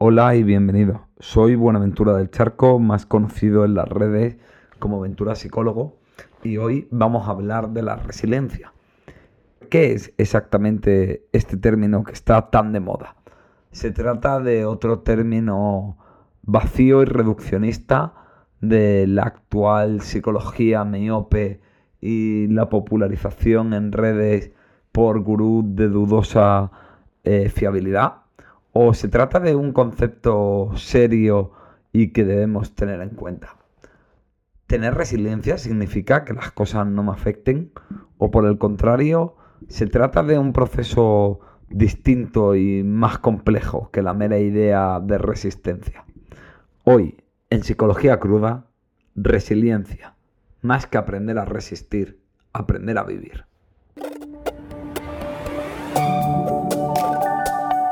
Hola y bienvenido. Soy Buenaventura del Charco, más conocido en las redes como Ventura Psicólogo, y hoy vamos a hablar de la resiliencia. ¿Qué es exactamente este término que está tan de moda? Se trata de otro término vacío y reduccionista de la actual psicología miope y la popularización en redes por gurús de dudosa eh, fiabilidad? ¿O se trata de un concepto serio y que debemos tener en cuenta? ¿Tener resiliencia significa que las cosas no me afecten? ¿O por el contrario, se trata de un proceso distinto y más complejo que la mera idea de resistencia? Hoy, en Psicología Cruda, resiliencia, más que aprender a resistir, aprender a vivir.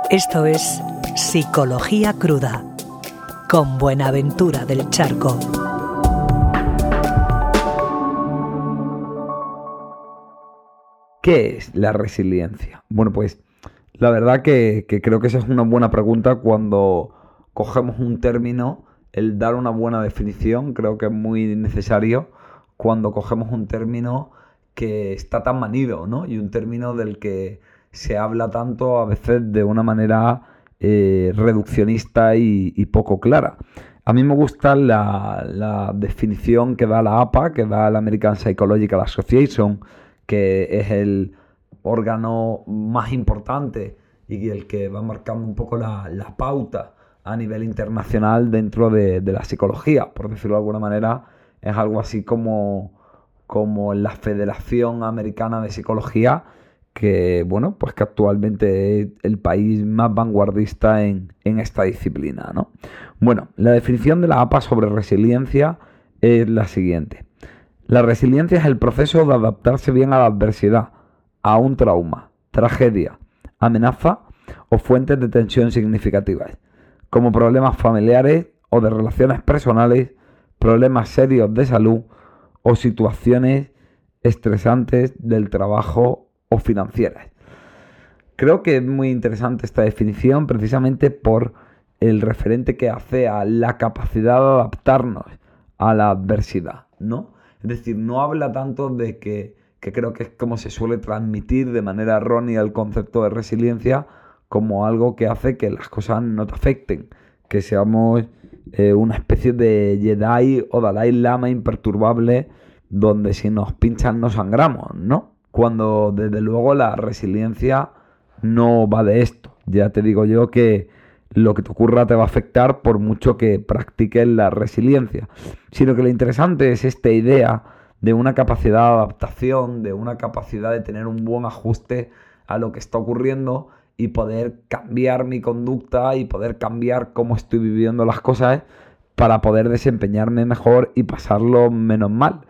Esto es Psicología Cruda, con Buenaventura del Charco. ¿Qué es la resiliencia? Bueno, pues la verdad que, creo que esa es una buena pregunta cuando cogemos un término, el dar una buena definición creo que es muy necesario cuando cogemos un término que está tan manido, ¿no? Y un término del que se habla tanto a veces de una manera eh, reduccionista y, poco clara. A mí me gusta la, definición que da la APA, que da la American Psychological Association, que es el órgano más importante y el que va marcando un poco la, pauta a nivel internacional dentro de, de, la psicología, por decirlo de alguna manera, es algo así como, como la Federación Americana de Psicología, que bueno, pues que actualmente es el país más vanguardista en, esta disciplina, ¿no? Bueno, la definición de la APA sobre resiliencia es la siguiente. La resiliencia es el proceso de adaptarse bien a la adversidad, a un trauma, tragedia, amenaza o fuentes de tensión significativas, como problemas familiares o de relaciones personales, problemas serios de salud o situaciones estresantes del trabajo o financieras. Creo que es muy interesante esta definición precisamente por el referente que hace a la capacidad de adaptarnos a la adversidad, ¿no? Es decir, no habla tanto de que, que creo que es como se suele transmitir de manera errónea el concepto de resiliencia como algo que hace que las cosas no te afecten, que seamos eh, una especie de Jedi o Dalai Lama imperturbable donde si nos pinchan no sangramos, ¿no? Cuando desde luego la resiliencia no va de esto. Ya te digo yo que lo que te ocurra te va a afectar por mucho que practiques la resiliencia. Sino que lo interesante es esta idea de una capacidad de adaptación, de una capacidad de tener un buen ajuste a lo que está ocurriendo y poder cambiar mi conducta y poder cambiar cómo estoy viviendo las cosas para poder desempeñarme mejor y pasarlo menos mal.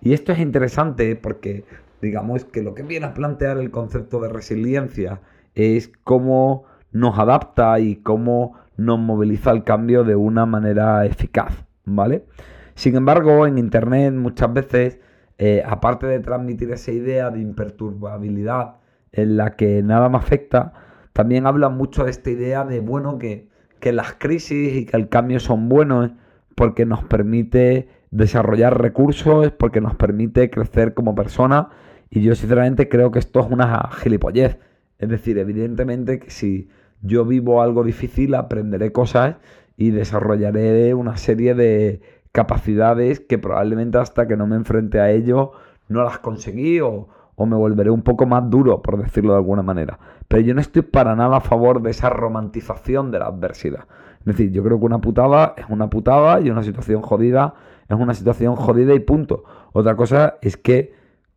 Y esto es interesante porque digamos que lo que viene a plantear el concepto de resiliencia es cómo nos adapta y cómo nos moviliza el cambio de una manera eficaz, ¿vale? Sin embargo, en Internet muchas veces, eh, aparte de transmitir esa idea de imperturbabilidad en la que nada me afecta, también hablan mucho de esta idea de, bueno, que, que las crisis y que el cambio son buenos porque nos permite desarrollar recursos, porque nos permite crecer como persona y yo sinceramente creo que esto es una gilipollez. Es decir, evidentemente que si yo vivo algo difícil, aprenderé cosas y desarrollaré una serie de capacidades que probablemente hasta que no me enfrente a ello no las conseguí o, o me volveré un poco más duro, por decirlo de alguna manera. Pero yo no estoy para nada a favor de esa romantización de la adversidad. Es decir, yo creo que una putada es una putada y una situación jodida es una situación jodida y punto. Otra cosa es que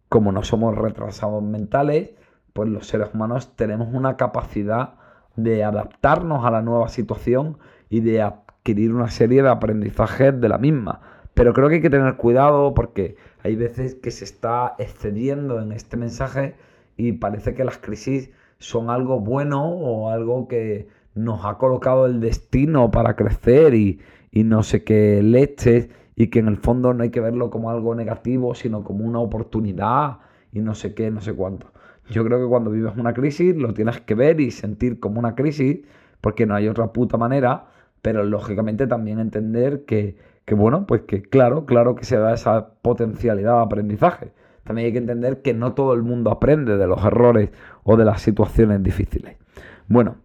como no somos retrasados mentales, pues los seres humanos tenemos una capacidad de adaptarnos a la nueva situación y de adquirir una serie de aprendizajes de la misma. Pero creo que hay que tener cuidado porque hay veces que se está excediendo en este mensaje y parece que las crisis son algo bueno o algo que nos ha colocado el destino para crecer y, y no sé qué leches y que en el fondo no hay que verlo como algo negativo, sino como una oportunidad y no sé qué, no sé cuánto. Yo creo que cuando vives una crisis lo tienes que ver y sentir como una crisis, porque no hay otra puta manera, pero lógicamente también entender que, que bueno, pues que claro, claro que se da esa potencialidad de aprendizaje. También hay que entender que no todo el mundo aprende de los errores o de las situaciones difíciles. Bueno,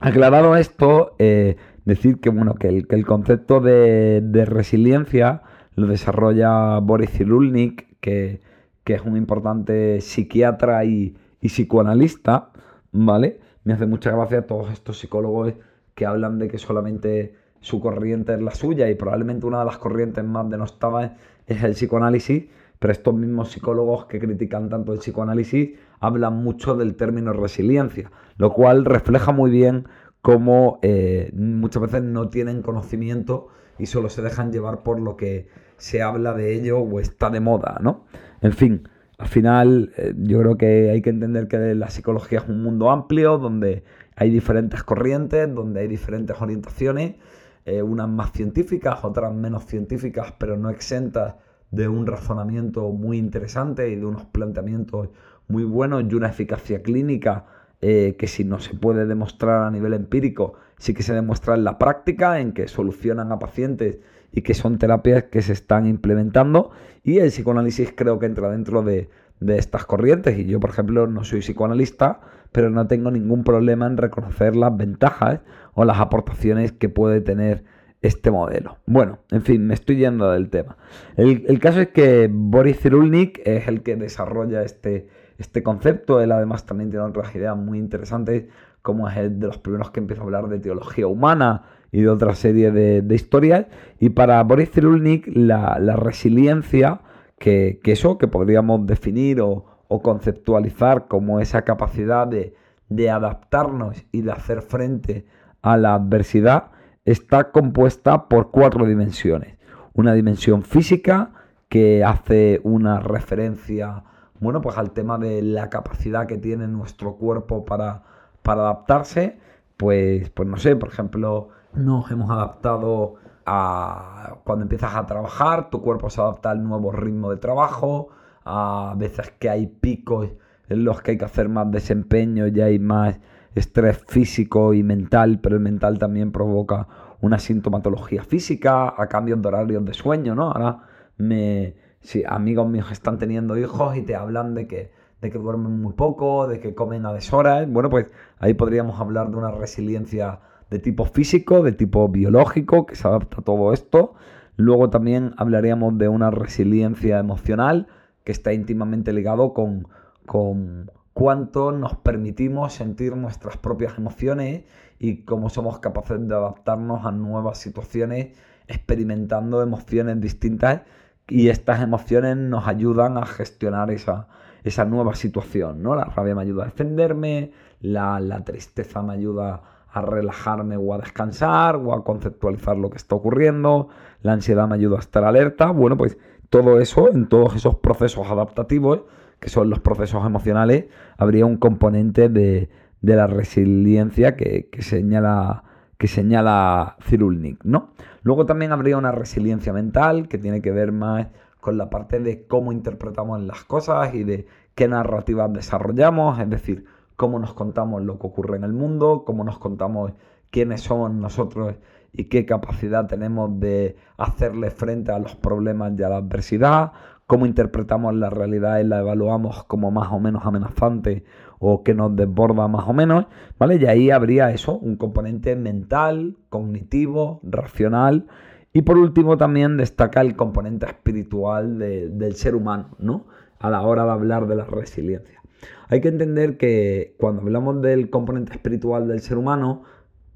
aclarado esto, eh, decir que bueno, que el, concepto de, resiliencia lo desarrolla Boris Cyrulnik, que, es un importante psiquiatra y, y psicoanalista, ¿vale? Me hace mucha gracia todos estos psicólogos que hablan de que solamente su corriente es la suya y probablemente una de las corrientes más denostadas es el psicoanálisis, pero estos mismos psicólogos que critican tanto el psicoanálisis hablan mucho del término resiliencia, lo cual refleja muy bien cómo eh, muchas veces no tienen conocimiento y solo se dejan llevar por lo que se habla de ello o está de moda, ¿no? En fin, al final eh, yo creo que hay que entender que la psicología es un mundo amplio donde hay diferentes corrientes, donde hay diferentes orientaciones, eh, unas más científicas, otras menos científicas, pero no exentas de un razonamiento muy interesante y de unos planteamientos muy buenos y una eficacia clínica eh, que si no se puede demostrar a nivel empírico, sí que se demuestra en la práctica, en que solucionan a pacientes y que son terapias que se están implementando. Y el psicoanálisis creo que entra dentro de, de estas corrientes. Y yo, por ejemplo, no soy psicoanalista, pero no tengo ningún problema en reconocer las ventajas o las aportaciones que puede tener este modelo. Bueno, en fin, me estoy yendo del tema. El, caso es que Boris Cyrulnik es el que desarrolla este, este concepto. Él además también tiene otras ideas muy interesantes, como es el de los primeros que empieza a hablar de teología humana y de otra serie de, historias. Y para Boris Cyrulnik la, resiliencia, que, eso que podríamos definir o, conceptualizar como esa capacidad de, de adaptarnos y de hacer frente a la adversidad, está compuesta por cuatro dimensiones. Una dimensión física que hace una referencia, bueno, pues al tema de la capacidad que tiene nuestro cuerpo para, para adaptarse. Pues, pues no sé, por ejemplo, nos hemos adaptado a cuando empiezas a trabajar, tu cuerpo se adapta al nuevo ritmo de trabajo, a veces que hay picos en los que hay que hacer más desempeño y hay más estrés físico y mental, pero el mental también provoca una sintomatología física, a cambios de horarios de sueño, ¿no? Ahora me, si amigos míos están teniendo hijos y te hablan de que, de que duermen muy poco, de que comen a deshoras, bueno, pues ahí podríamos hablar de una resiliencia de tipo físico, de tipo biológico, que se adapta a todo esto. Luego también hablaríamos de una resiliencia emocional, que está íntimamente ligado con, con cuánto nos permitimos sentir nuestras propias emociones y cómo somos capaces de adaptarnos a nuevas situaciones experimentando emociones distintas y estas emociones nos ayudan a gestionar esa, esa nueva situación, ¿no? La rabia me ayuda a defenderme, la, la tristeza me ayuda a relajarme o a descansar o a conceptualizar lo que está ocurriendo, la ansiedad me ayuda a estar alerta, bueno, pues todo eso, en todos esos procesos adaptativos, que son los procesos emocionales, habría un componente de, la resiliencia que, señala que señala Cirulnik, ¿no? Luego también habría una resiliencia mental que tiene que ver más con la parte de cómo interpretamos las cosas y de qué narrativas desarrollamos, es decir, cómo nos contamos lo que ocurre en el mundo, cómo nos contamos quiénes somos nosotros y qué capacidad tenemos de hacerle frente a los problemas y a la adversidad, cómo interpretamos la realidad y la evaluamos como más o menos amenazante o que nos desborda más o menos, ¿vale? Y ahí habría eso, un componente mental, cognitivo, racional y por último también destaca el componente espiritual del ser humano, ¿no? A la hora de hablar de la resiliencia. Hay que entender que cuando hablamos del componente espiritual del ser humano,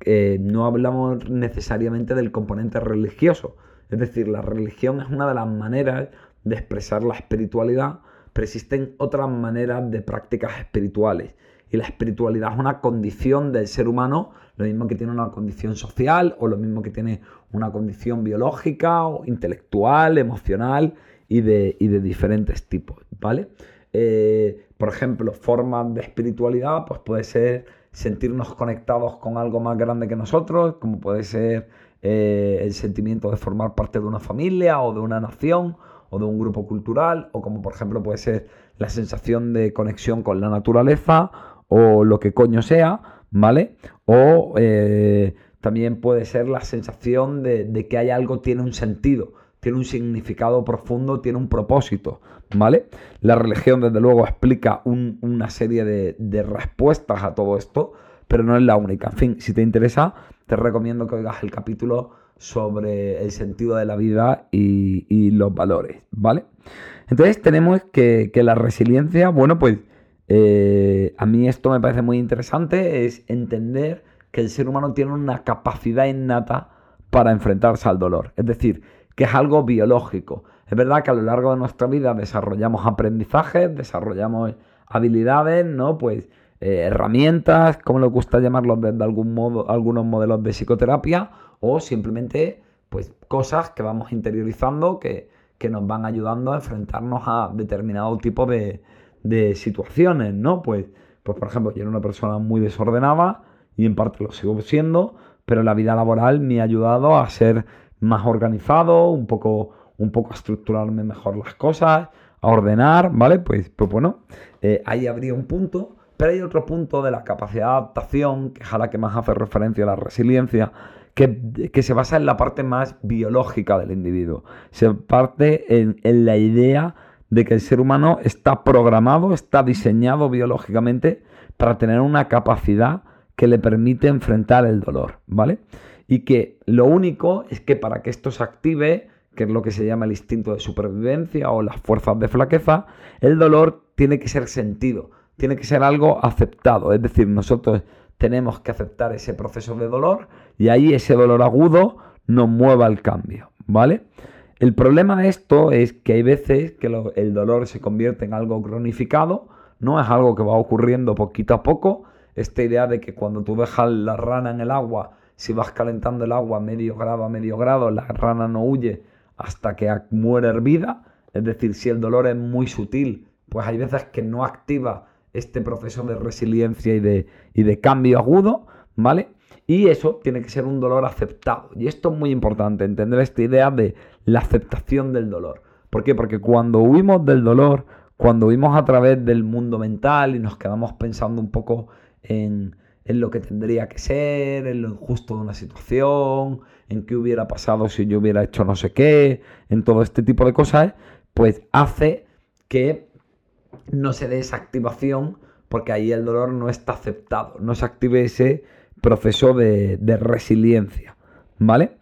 eh, no hablamos necesariamente del componente religioso. Es decir, la religión es una de las maneras de expresar la espiritualidad, pero existen otras maneras de prácticas espirituales. Y la espiritualidad es una condición del ser humano, lo mismo que tiene una condición social o lo mismo que tiene una condición biológica o intelectual, emocional y de, de diferentes tipos, ¿vale? Eh, por ejemplo, formas de espiritualidad, pues puede ser sentirnos conectados con algo más grande que nosotros, como puede ser eh, el sentimiento de formar parte de una familia o de una nación o de un grupo cultural, o como por ejemplo puede ser la sensación de conexión con la naturaleza, o lo que coño sea, ¿vale? O eh, también puede ser la sensación de, que hay algo tiene un sentido, tiene un significado profundo, tiene un propósito, ¿vale? La religión, desde luego, explica una serie de, respuestas a todo esto, pero no es la única. En fin, si te interesa, te recomiendo que oigas el capítulo sobre el sentido de la vida y, los valores, ¿vale? Entonces tenemos que, la resiliencia, bueno, pues eh, a mí esto me parece muy interesante, es entender que el ser humano tiene una capacidad innata para enfrentarse al dolor. Es decir, que es algo biológico. Es verdad que a lo largo de nuestra vida desarrollamos aprendizajes, desarrollamos habilidades, ¿no? Pues eh, herramientas, como le gusta llamarlos desde algún modo, algunos modelos de psicoterapia, o simplemente pues cosas que vamos interiorizando que, nos van ayudando a enfrentarnos a determinado tipo de, de situaciones, ¿no? Pues, pues por ejemplo, yo era una persona muy desordenada, y en parte lo sigo siendo, pero la vida laboral me ha ayudado a ser más organizado, un poco, un poco a estructurarme mejor las cosas, a ordenar, ¿vale? Pues, pues bueno, eh, ahí habría un punto, pero hay otro punto de la capacidad de adaptación, que es a la que más hace referencia a la resiliencia, que, se basa en la parte más biológica del individuo. Se parte en, en la idea de que el ser humano está programado, está diseñado biológicamente para tener una capacidad que le permite enfrentar el dolor, ¿vale? Y que lo único es que para que esto se active, que es lo que se llama el instinto de supervivencia o las fuerzas de flaqueza, el dolor tiene que ser sentido, tiene que ser algo aceptado, es decir, nosotros tenemos que aceptar ese proceso de dolor y ahí ese dolor agudo nos mueva el cambio, ¿vale? El problema de esto es que hay veces que el dolor se convierte en algo cronificado, no es algo que va ocurriendo poquito a poco, esta idea de que cuando tú dejas la rana en el agua, si vas calentando el agua medio grado a medio grado, la rana no huye hasta que muere hervida. Es decir, si el dolor es muy sutil, pues hay veces que no activa este proceso de resiliencia y de, y de cambio agudo, ¿vale? Y eso tiene que ser un dolor aceptado. Y esto es muy importante, entender esta idea de la aceptación del dolor. ¿Por qué? Porque cuando huimos del dolor, cuando huimos a través del mundo mental y nos quedamos pensando un poco en, lo que tendría que ser, en lo injusto de una situación, en qué hubiera pasado si yo hubiera hecho no sé qué, en todo este tipo de cosas, pues hace que no se dé esa activación porque ahí el dolor no está aceptado, no se active ese proceso de, de resiliencia, ¿vale?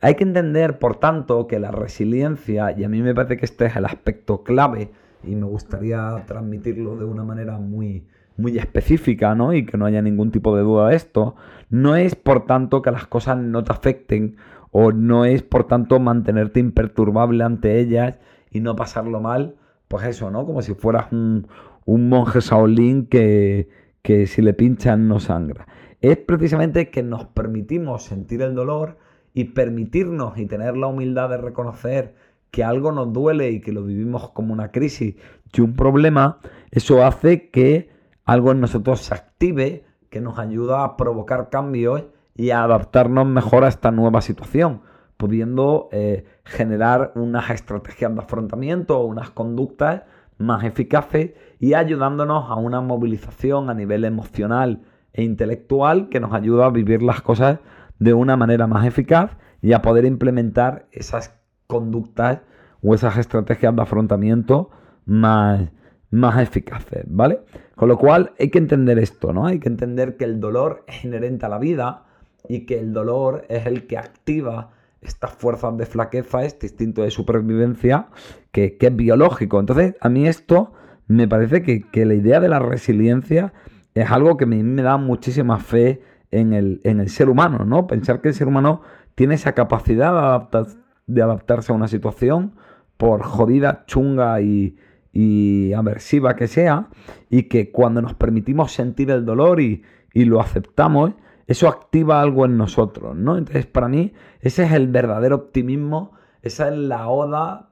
Hay que entender, por tanto, que la resiliencia, y a mí me parece que este es el aspecto clave, y me gustaría transmitirlo de una manera muy, muy específica, ¿no? Y que no haya ningún tipo de duda de esto, no es por tanto que las cosas no te afecten o no es por tanto mantenerte imperturbable ante ellas y no pasarlo mal, pues eso, ¿no? Como si fueras un, monje Shaolin que, que si le pinchan no sangra. Es precisamente que nos permitimos sentir el dolor y permitirnos y tener la humildad de reconocer que algo nos duele y que lo vivimos como una crisis y un problema, eso hace que algo en nosotros se active que nos ayuda a provocar cambios y a adaptarnos mejor a esta nueva situación, pudiendo eh, generar unas estrategias de afrontamiento o unas conductas más eficaces y ayudándonos a una movilización a nivel emocional e intelectual que nos ayuda a vivir las cosas de una manera más eficaz y a poder implementar esas conductas o esas estrategias de afrontamiento más, más eficaces, ¿vale? Con lo cual hay que entender esto, ¿no? Hay que entender que el dolor es inherente a la vida y que el dolor es el que activa estas fuerzas de flaqueza, este instinto de supervivencia que, es biológico. Entonces, a mí esto me parece que, la idea de la resiliencia es algo que me, me da muchísima fe en el, en el, ser humano, ¿no? Pensar que el ser humano tiene esa capacidad de, de adaptarse a una situación, por jodida, chunga y, y aversiva que sea, y que cuando nos permitimos sentir el dolor y, lo aceptamos, eso activa algo en nosotros, ¿no? Entonces, para mí, ese es el verdadero optimismo, esa es la oda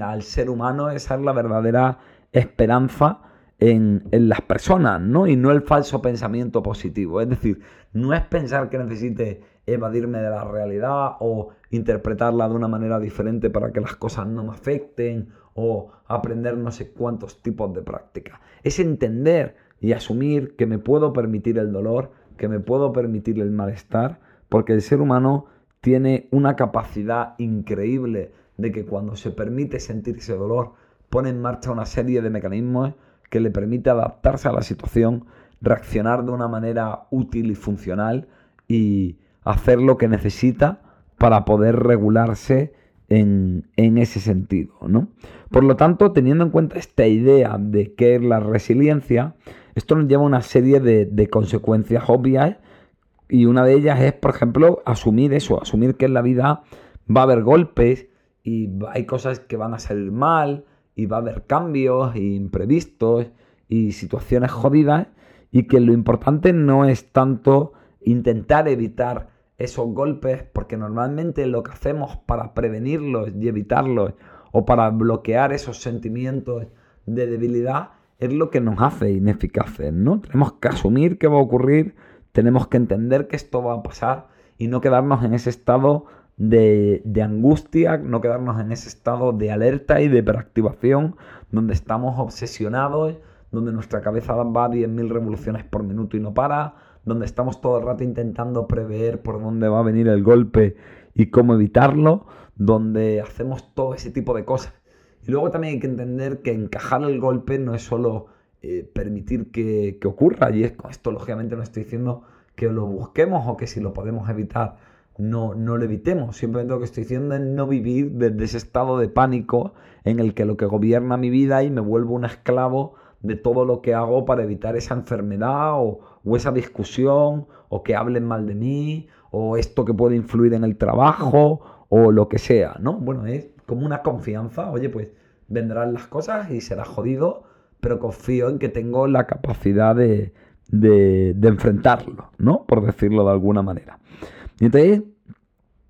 al ser humano, esa es la verdadera esperanza en, en, las personas, ¿no? Y no el falso pensamiento positivo. Es decir, no es pensar que necesite evadirme de la realidad o interpretarla de una manera diferente para que las cosas no me afecten o aprender no sé cuántos tipos de prácticas. Es entender y asumir que me puedo permitir el dolor, que me puedo permitir el malestar, porque el ser humano tiene una capacidad increíble de que cuando se permite sentir ese dolor, pone en marcha una serie de mecanismos que le permite adaptarse a la situación, reaccionar de una manera útil y funcional y hacer lo que necesita para poder regularse en, ese sentido. ¿no? Por lo tanto, teniendo en cuenta esta idea de qué es la resiliencia, esto nos lleva a una serie de, consecuencias obvias y una de ellas es, por ejemplo, asumir eso, asumir que en la vida va a haber golpes y hay cosas que van a salir mal y va a haber cambios e imprevistos y situaciones jodidas y que lo importante no es tanto intentar evitar esos golpes porque normalmente lo que hacemos para prevenirlos y evitarlos o para bloquear esos sentimientos de debilidad es lo que nos hace ineficaces, ¿no? Tenemos que asumir que va a ocurrir tenemos que entender que esto va a pasar y no quedarnos en ese estado de, angustia, no quedarnos en ese estado de alerta y de hiperactivación donde estamos obsesionados, donde nuestra cabeza va a 10.000 revoluciones por minuto y no para, donde estamos todo el rato intentando prever por dónde va a venir el golpe y cómo evitarlo, donde hacemos todo ese tipo de cosas. Y luego también hay que entender que encajar el golpe no es solo eh, permitir que, ocurra. Y esto, lógicamente, no estoy diciendo que lo busquemos o que si lo podemos evitar, no, no lo evitemos. Simplemente lo que estoy diciendo es no vivir desde ese estado de pánico en el que lo que gobierna mi vida y me vuelvo un esclavo de todo lo que hago para evitar esa enfermedad o, o esa discusión o que hablen mal de mí o esto que puede influir en el trabajo o lo que sea, ¿no? Bueno, es como una confianza, oye, pues vendrán las cosas y será jodido, pero confío en que tengo la capacidad de, enfrentarlo, ¿no? Por decirlo de alguna manera. Y entonces,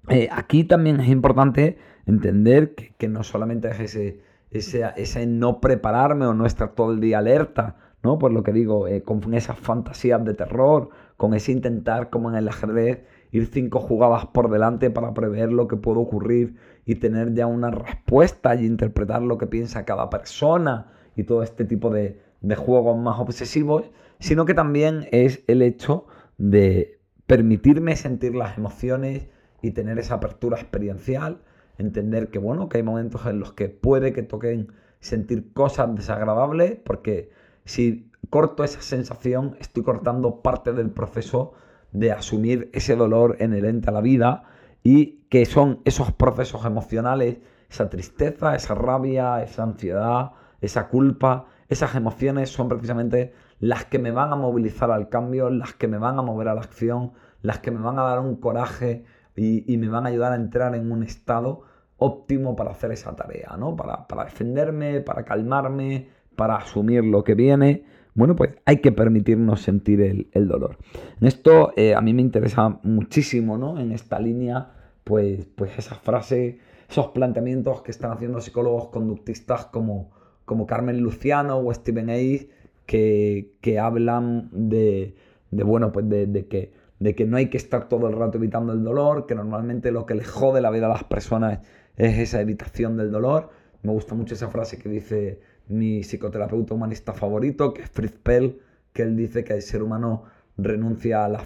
eh, aquí también es importante entender que, no solamente es ese, ese, no prepararme o no estar todo el día alerta, ¿no? Por lo que digo, eh, con esas fantasías de terror, con ese intentar, como en el ajedrez, ir cinco jugadas por delante para prever lo que puede ocurrir y tener ya una respuesta y interpretar lo que piensa cada persona y todo este tipo de, juegos más obsesivos, sino que también es el hecho de permitirme sentir las emociones y tener esa apertura experiencial, entender que bueno, que hay momentos en los que puede que toquen sentir cosas desagradables, porque si corto esa sensación, estoy cortando parte del proceso de asumir ese dolor inherente a la vida y que son esos procesos emocionales, esa tristeza, esa rabia, esa ansiedad, esa culpa, esas emociones son precisamente las que me van a movilizar al cambio, las que me van a mover a la acción, las que me van a dar un coraje y, me van a ayudar a entrar en un estado óptimo para hacer esa tarea, ¿no? Para, defenderme, para calmarme, para asumir lo que viene. Bueno, pues hay que permitirnos sentir el, dolor. En esto eh, a mí me interesa muchísimo, ¿no? En esta línea, pues, pues esas frases, esos planteamientos que están haciendo psicólogos conductistas como como Carmen Luciano o Steven Hayes que, hablan de, bueno, pues de, que, de que no hay que estar todo el rato evitando el dolor, que normalmente lo que les jode la vida a las personas es esa evitación del dolor. Me gusta mucho esa frase que dice mi psicoterapeuta humanista favorito, que es Fritz Pell, que él dice que el ser humano renuncia a, la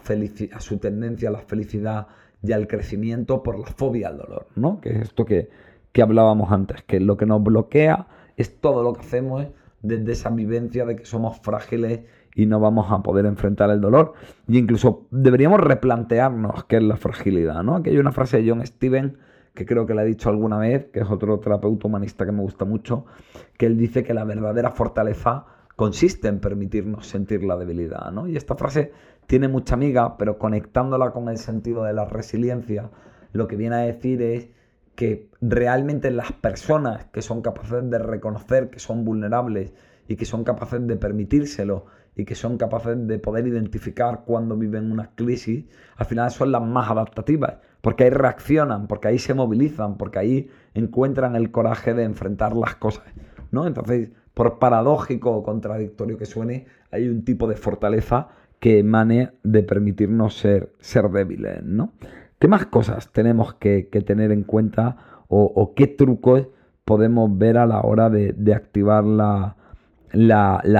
a su tendencia a la felicidad y al crecimiento por la fobia al dolor, ¿no? Que es esto que, que hablábamos antes, que lo que nos bloquea es todo lo que hacemos desde esa vivencia de que somos frágiles y no vamos a poder enfrentar el dolor. Y incluso deberíamos replantearnos qué es la fragilidad, ¿no? Aquí hay una frase de John Steven que creo que le he dicho alguna vez, que es otro terapeuta humanista que me gusta mucho, que él dice que la verdadera fortaleza consiste en permitirnos sentir la debilidad, ¿no? Y esta frase tiene mucha amiga, pero conectándola con el sentido de la resiliencia, lo que viene a decir es que realmente las personas que son capaces de reconocer que son vulnerables y que son capaces de permitírselo y que son capaces de poder identificar cuando viven una crisis, al final son las más adaptativas, porque ahí reaccionan, porque ahí se movilizan, porque ahí encuentran el coraje de enfrentar las cosas, ¿no? Entonces, por paradójico o contradictorio que suene, hay un tipo de fortaleza que emane de permitirnos ser, ser débiles, ¿no? ¿Qué más cosas tenemos que, tener en cuenta o, qué trucos podemos ver a la hora de, activar la,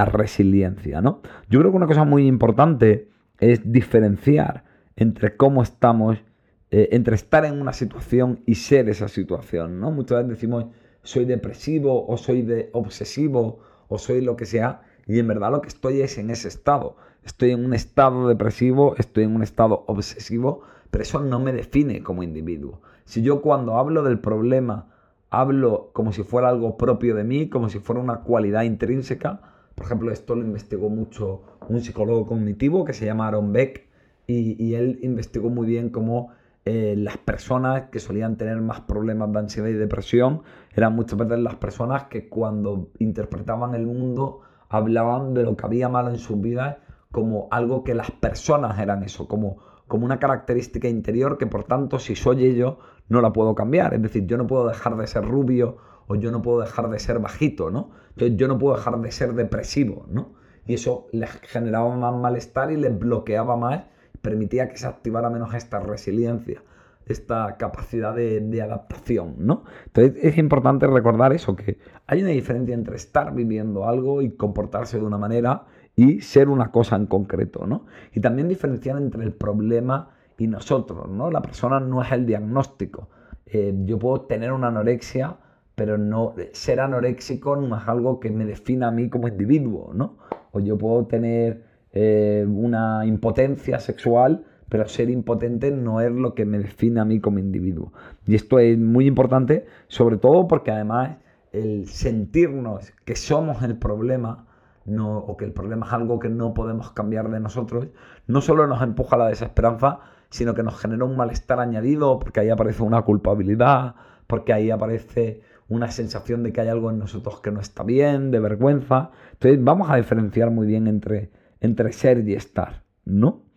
resiliencia? ¿no? Yo creo que una cosa muy importante es diferenciar entre cómo estamos, eh, entre estar en una situación y ser esa situación, ¿no? Muchas veces decimos, soy depresivo o soy de obsesivo o soy lo que sea, y en verdad lo que estoy es en ese estado. Estoy en un estado depresivo, estoy en un estado obsesivo, pero eso no me define como individuo. Si yo cuando hablo del problema hablo como si fuera algo propio de mí, como si fuera una cualidad intrínseca, por ejemplo, esto lo investigó mucho un psicólogo cognitivo que se llama Aaron Beck y, él investigó muy bien cómo eh, las personas que solían tener más problemas de ansiedad y depresión eran muchas veces las personas que cuando interpretaban el mundo hablaban de lo que había malo en sus vidas como algo que las personas eran eso, como, como una característica interior que por tanto si soy yo no la puedo cambiar. Es decir, yo no puedo dejar de ser rubio o yo no puedo dejar de ser bajito, ¿no? Entonces yo no puedo dejar de ser depresivo, ¿no? Y eso les generaba más malestar y les bloqueaba más, permitía que se activara menos esta resiliencia, esta capacidad de, adaptación, ¿no? Entonces es importante recordar eso, que hay una diferencia entre estar viviendo algo y comportarse de una manera y ser una cosa en concreto, ¿no? Y también diferenciar entre el problema y nosotros, ¿no? La persona no es el diagnóstico. Eh, yo puedo tener una anorexia, pero no ser anoréxico no es algo que me defina a mí como individuo, ¿no? O yo puedo tener eh, una impotencia sexual, pero ser impotente no es lo que me define a mí como individuo. Y esto es muy importante, sobre todo porque además el sentirnos que somos el problema, no, o que el problema es algo que no podemos cambiar de nosotros, no solo nos empuja a la desesperanza, sino que nos genera un malestar añadido porque ahí aparece una culpabilidad, porque ahí aparece una sensación de que hay algo en nosotros que no está bien, de vergüenza. Entonces vamos a diferenciar muy bien entre, entre ser y estar, ¿no?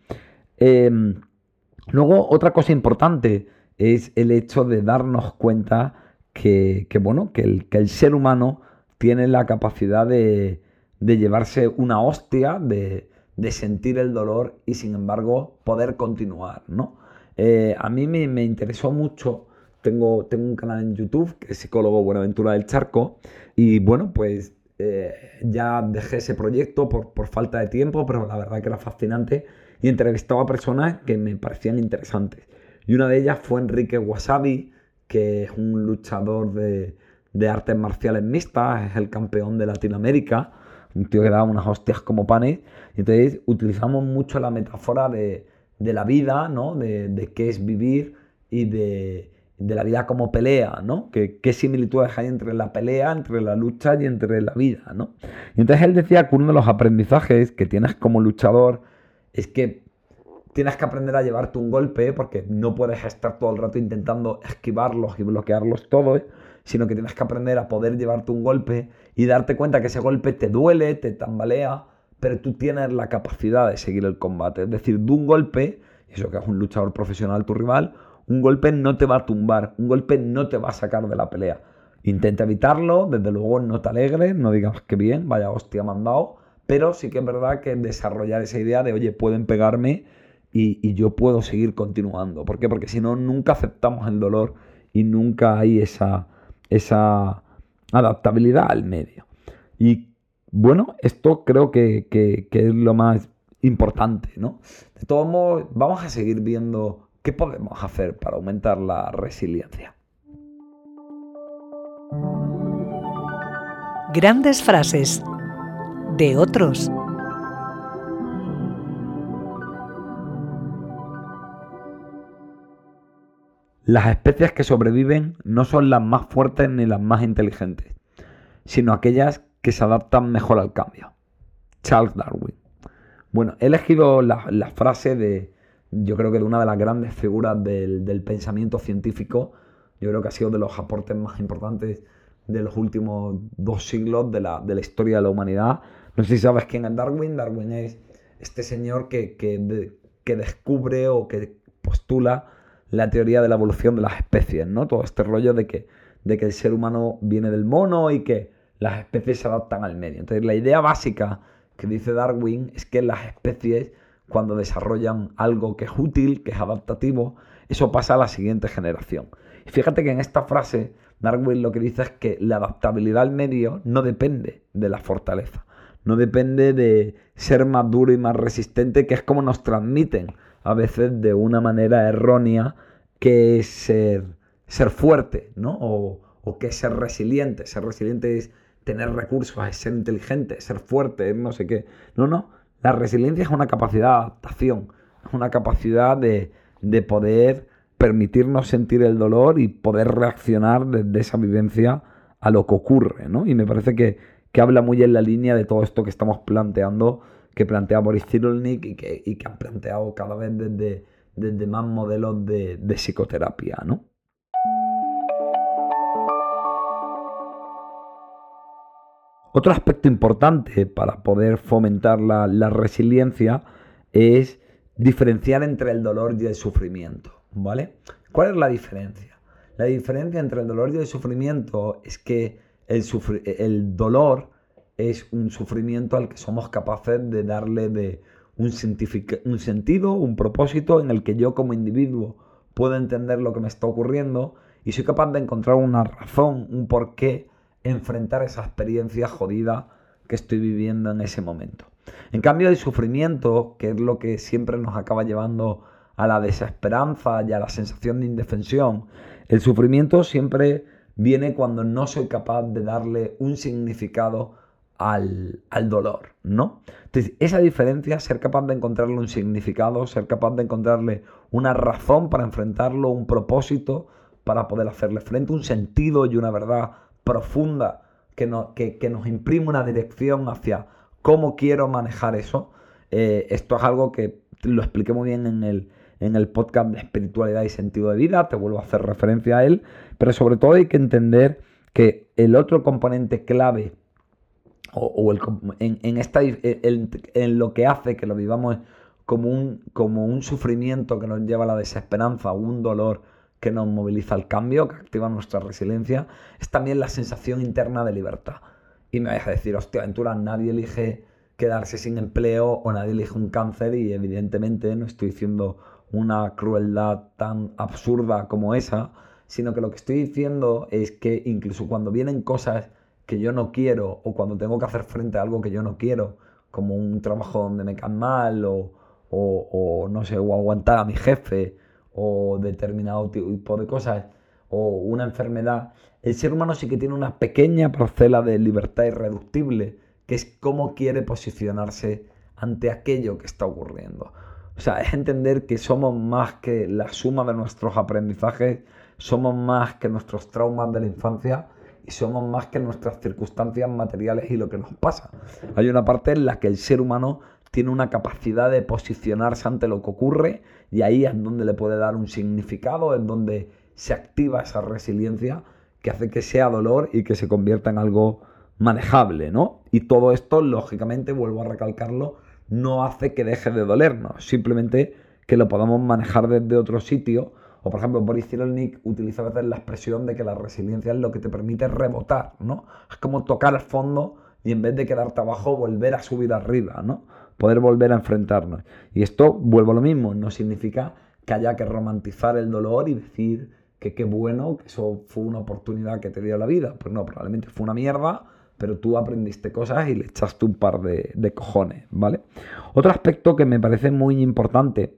Em, luego, otra cosa importante es el hecho de darnos cuenta que, bueno, que el, que el, ser humano tiene la capacidad de, de llevarse una hostia, de, de sentir el dolor y sin embargo poder continuar, ¿no? Eh, a mí me, interesó mucho, tengo, tengo, un canal en YouTube que es psicólogo Buenaventura del Charco y bueno, pues eh, ya dejé ese proyecto por, por, falta de tiempo, pero la verdad que era fascinante y entrevistaba a personas que me parecían interesantes. Y una de ellas fue Enrique Wasabi, que es un luchador de, de artes marciales mixtas, es el campeón de Latinoamérica un tío que daba unas hostias como panes. Entonces utilizamos mucho la metáfora de, la vida, ¿no? De, qué es vivir y de, la vida como pelea, ¿no? Que, qué similitudes hay entre la pelea, entre la lucha y entre la vida, ¿no? Y entonces él decía que uno de los aprendizajes que tienes como luchador es que tienes que aprender a llevarte un golpe porque no puedes estar todo el rato intentando esquivarlos y bloquearlos todos, sino que tienes que aprender a poder llevarte un golpe y darte cuenta que ese golpe te duele, te tambalea, pero tú tienes la capacidad de seguir el combate. Es decir, de un golpe, eso que es un luchador profesional tu rival, un golpe no te va a tumbar, un golpe no te va a sacar de la pelea. Intenta evitarlo, desde luego no te alegres, no digas que bien, vaya hostia mandado, pero sí que es verdad que desarrollar esa idea de, oye, pueden pegarme y, yo puedo seguir continuando. ¿Por qué? Porque si no, nunca aceptamos el dolor y nunca hay esa, esa adaptabilidad al medio. Y bueno, esto creo que, es lo más importante, ¿no? De todos modos, vamos a seguir viendo qué podemos hacer para aumentar la resiliencia. Grandes frases de otros. Las especies que sobreviven no son las más fuertes ni las más inteligentes, sino aquellas que se adaptan mejor al cambio. Charles Darwin. Bueno, he elegido la, frase de, yo creo que de una de las grandes figuras del, pensamiento científico, yo creo que ha sido de los aportes más importantes de los últimos dos siglos de la, historia de la humanidad. No sé si sabes quién es Darwin. Darwin es este señor que, que descubre o que postula la teoría de la evolución de las especies, ¿no? Todo este rollo de que, de que el ser humano viene del mono y que las especies se adaptan al medio. Entonces, la idea básica que dice Darwin es que las especies, cuando desarrollan algo que es útil, que es adaptativo, eso pasa a la siguiente generación. Y fíjate que en esta frase, Darwin lo que dice es que la adaptabilidad al medio no depende de la fortaleza. No depende de ser más duro y más resistente, que es como nos transmiten a veces de una manera errónea que es ser, ser fuerte, ¿no? O, o que es ser resiliente. Ser resiliente es tener recursos, es ser inteligente, ser fuerte, no sé qué. No, no. La resiliencia es una capacidad de adaptación, es una capacidad de, de poder permitirnos sentir el dolor y poder reaccionar desde esa vivencia a lo que ocurre, ¿no? Y me parece que, que habla muy en la línea de todo esto que estamos planteando, que plantea Boris Cyrulnik y que, y que han planteado cada vez desde, desde más modelos de, psicoterapia, ¿no? Otro aspecto importante para poder fomentar la, la, resiliencia es diferenciar entre el dolor y el sufrimiento, ¿vale? ¿Cuál es la diferencia? La diferencia entre el dolor y el sufrimiento es que el, dolor es un sufrimiento al que somos capaces de darle de un, un sentido, un propósito en el que yo como individuo puedo entender lo que me está ocurriendo y soy capaz de encontrar una razón, un porqué enfrentar esa experiencia jodida que estoy viviendo en ese momento. En cambio, el sufrimiento, que es lo que siempre nos acaba llevando a la desesperanza y a la sensación de indefensión, el sufrimiento siempre viene cuando no soy capaz de darle un significado al, al, dolor, ¿no? Entonces, esa diferencia, ser capaz de encontrarle un significado, ser capaz de encontrarle una razón para enfrentarlo, un propósito para poder hacerle frente, un sentido y una verdad profunda que, que, nos imprime una dirección hacia cómo quiero manejar eso. Eh, esto es algo que lo expliqué muy bien en el, en el podcast de espiritualidad y sentido de vida, te vuelvo a hacer referencia a él, pero sobre todo hay que entender que el otro componente clave o, el, en, esta, en lo que hace que lo vivamos como un, como un sufrimiento que nos lleva a la desesperanza, un dolor que nos moviliza al cambio, que activa nuestra resiliencia, es también la sensación interna de libertad. Y me vais a decir, hostia, aventura, nadie elige quedarse sin empleo o nadie elige un cáncer y evidentemente no estoy diciendo una crueldad tan absurda como esa, sino que lo que estoy diciendo es que incluso cuando vienen cosas que yo no quiero o cuando tengo que hacer frente a algo que yo no quiero, como un trabajo donde me caen mal o, o no sé, o aguantar a mi jefe o determinado tipo de cosas o una enfermedad, el ser humano sí que tiene una pequeña parcela de libertad irreductible, que es cómo quiere posicionarse ante aquello que está ocurriendo. O sea, es entender que somos más que la suma de nuestros aprendizajes, somos más que nuestros traumas de la infancia y somos más que nuestras circunstancias materiales y lo que nos pasa. Hay una parte en la que el ser humano tiene una capacidad de posicionarse ante lo que ocurre y ahí es donde le puede dar un significado, es donde se activa esa resiliencia que hace que sea dolor y que se convierta en algo manejable, ¿no? Y todo esto, lógicamente, vuelvo a recalcarlo, no hace que deje de dolernos, simplemente que lo podamos manejar desde otro sitio. O por ejemplo, Boris Cyrulnik utiliza a veces la expresión de que la resiliencia es lo que te permite rebotar, ¿no? Es como tocar el fondo y en vez de quedarte abajo, volver a subir arriba, ¿no? poder volver a enfrentarnos. Y esto, vuelvo a lo mismo, no significa que haya que romantizar el dolor y decir que qué bueno, que eso fue una oportunidad que te dio la vida. Pues no, probablemente fue una mierda, pero tú aprendiste cosas y le echaste un par de, de cojones, ¿vale? Otro aspecto que me parece muy importante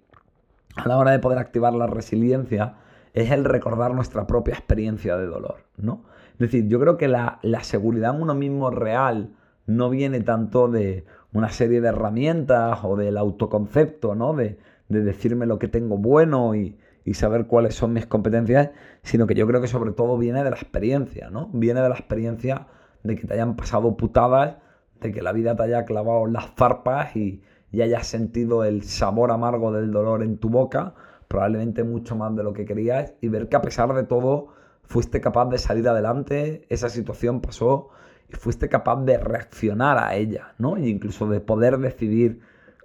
a la hora de poder activar la resiliencia es el recordar nuestra propia experiencia de dolor, ¿no? Es decir, yo creo que la, la seguridad en uno mismo real no viene tanto de una serie de herramientas o del autoconcepto, ¿no? De, decirme lo que tengo bueno y, saber cuáles son mis competencias, sino que yo creo que sobre todo viene de la experiencia, ¿no? Viene de la experiencia de que te hayan pasado putadas, de que la vida te haya clavado las zarpas y, y hayas sentido el sabor amargo del dolor en tu boca, probablemente mucho más de lo que querías, y ver que a pesar de todo fuiste capaz de salir adelante, esa situación pasó y fuiste capaz de reaccionar a ella, ¿no? E incluso de poder decidir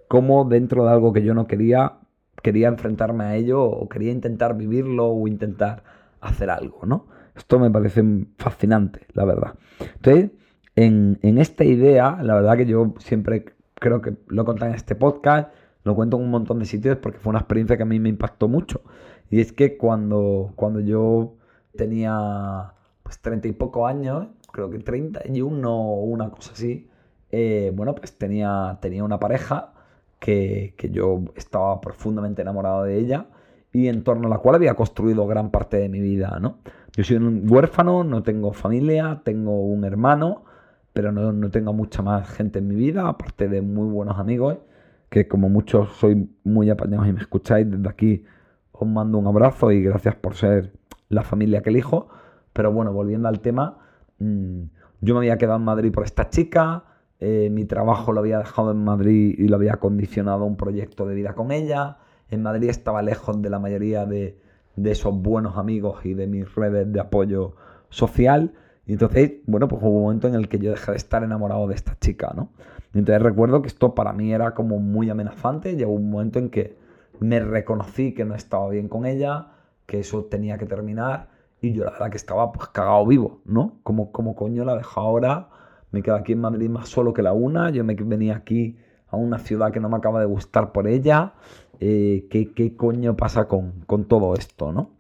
cómo dentro de algo que yo no quería, quería enfrentarme a ello o quería intentar vivirlo o intentar hacer algo, ¿no? Esto me parece fascinante, la verdad. Entonces, en, esta idea, la verdad que yo siempre creo que lo he contado en este podcast, lo cuento en un montón de sitios porque fue una experiencia que a mí me impactó mucho. Y es que cuando, cuando yo tenía pues treinta y poco años, creo que 31 o una cosa así, eh, bueno, pues tenía, tenía una pareja que, que yo estaba profundamente enamorado de ella y en torno a la cual había construido gran parte de mi vida, ¿no? Yo soy un huérfano, no tengo familia, tengo un hermano, pero no, no, tengo mucha más gente en mi vida, aparte de muy buenos amigos, que como muchos soy muy apañados y me escucháis, desde aquí os mando un abrazo y gracias por ser la familia que elijo. Pero bueno, volviendo al tema, mmm, yo me había quedado en Madrid por esta chica, eh, mi trabajo lo había dejado en Madrid y lo había condicionado a un proyecto de vida con ella, en Madrid estaba lejos de la mayoría de, de esos buenos amigos y de mis redes de apoyo social. Y entonces, bueno, pues hubo un momento en el que yo dejé de estar enamorado de esta chica, ¿no? Y entonces recuerdo que esto para mí era como muy amenazante. Llegó un momento en que me reconocí que no estaba bien con ella, que eso tenía que terminar. Y yo la verdad que estaba pues cagado vivo, ¿no? Como, como coño la dejo ahora. Me quedo aquí en Madrid más solo que la una. Yo me venía aquí a una ciudad que no me acaba de gustar por ella. Eh, ¿qué, ¿qué, coño pasa con, con, todo esto, no?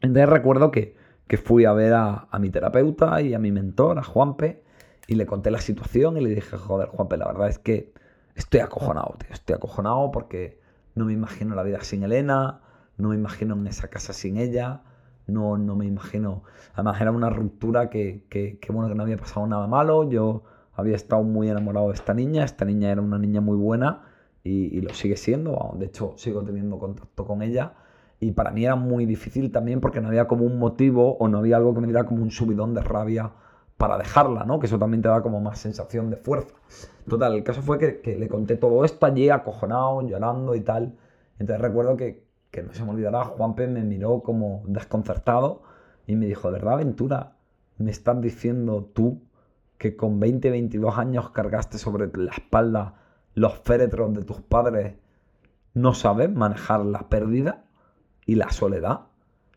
Entonces recuerdo que, que fui a ver a, a, mi terapeuta y a mi mentor, a Juanpe, y le conté la situación y le dije, joder, Juanpe, la verdad es que estoy acojonado, tío, estoy acojonado porque no me imagino la vida sin Elena, no me imagino en esa casa sin ella, no, no me imagino... Además era una ruptura que, que, que, bueno, que no había pasado nada malo, yo había estado muy enamorado de esta niña, esta niña era una niña muy buena, y, lo sigue siendo, de hecho sigo teniendo contacto con ella y para mí era muy difícil también porque no había como un motivo o no había algo que me diera como un subidón de rabia para dejarla, ¿no? Que eso también te da como más sensación de fuerza. Total, el caso fue que, le conté todo esto allí acojonado, llorando y tal. Entonces recuerdo que, que no se me olvidará, Juanpe me miró como desconcertado y me dijo, ¿de verdad, Aventura? ¿Me estás diciendo tú que con 20, 22 años cargaste sobre la espalda los féretros de tus padres no sabes manejar la pérdida y la soledad.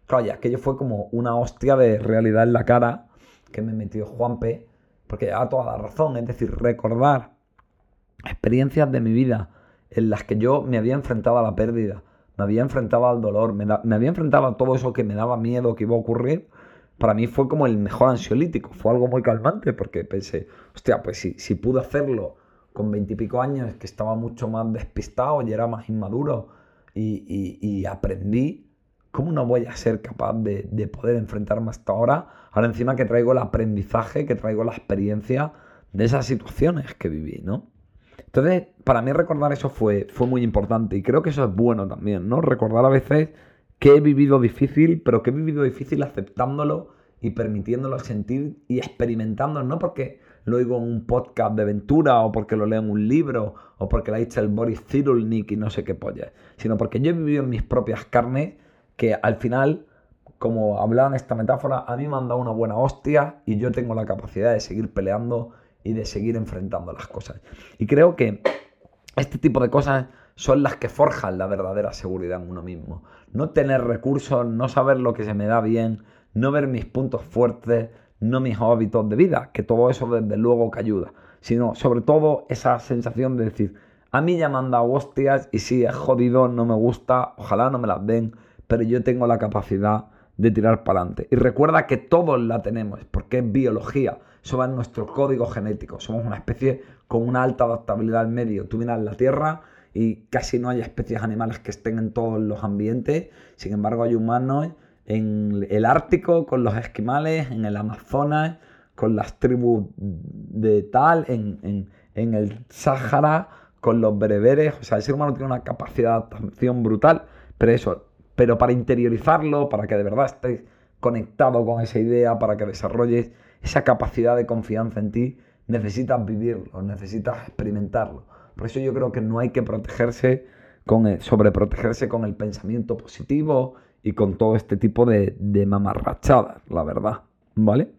Claro, ya aquello fue como una hostia de realidad en la cara que me metió Juanpe, porque llevaba toda la razón, es decir, recordar experiencias de mi vida en las que yo me había enfrentado a la pérdida, me había enfrentado al dolor, me había enfrentado a todo eso que me daba miedo que iba a ocurrir, para mí fue como el mejor ansiolítico, fue algo muy calmante, porque pensé, hostia, pues si, si pude hacerlo con veintipico años, que estaba mucho más despistado y era más inmaduro y, aprendí, ¿cómo no voy a ser capaz de, de, poder enfrentarme hasta ahora? Ahora encima que traigo el aprendizaje, que traigo la experiencia de esas situaciones que viví, ¿no? Entonces, para mí recordar eso fue, fue muy importante y creo que eso es bueno también, ¿no? Recordar a veces que he vivido difícil, pero que he vivido difícil aceptándolo y permitiéndolo sentir y experimentándolo, no porque lo oigo en un podcast de aventura o porque lo leo en un libro o porque lo ha dicho el Boris Cyrulnik y no sé qué polla, sino porque yo he vivido en mis propias carnes que al final, como hablaba esta metáfora, a mí me han dado una buena hostia y yo tengo la capacidad de seguir peleando y de seguir enfrentando las cosas. Y creo que este tipo de cosas son las que forjan la verdadera seguridad en uno mismo. No tener recursos, no saber lo que se me da bien, no ver mis puntos fuertes, no mis hábitos de vida, que todo eso desde luego que ayuda, sino sobre todo esa sensación de decir, a mí ya me han dado hostias y sí, es jodido, no me gusta, ojalá no me las den, pero yo tengo la capacidad de tirar para adelante. Y recuerda que todos la tenemos, porque es biología, eso va en nuestro código genético, somos una especie con una alta adaptabilidad al medio. Tú miras la Tierra y casi no hay especies animales que estén en todos los ambientes, sin embargo hay humanos en el Ártico con los esquimales, en el Amazonas con las tribus de tal, en, en, en el Sáhara con los bereberes. O sea, el ser humano tiene una capacidad de adaptación brutal, pero eso, pero para interiorizarlo, para que de verdad estés conectado con esa idea, para que desarrolles esa capacidad de confianza en ti, necesitas vivirlo, necesitas experimentarlo. Por eso yo creo que no hay que protegerse con el, sobreprotegerse con el pensamiento positivo y con todo este tipo de, de mamarrachadas, la verdad, ¿vale?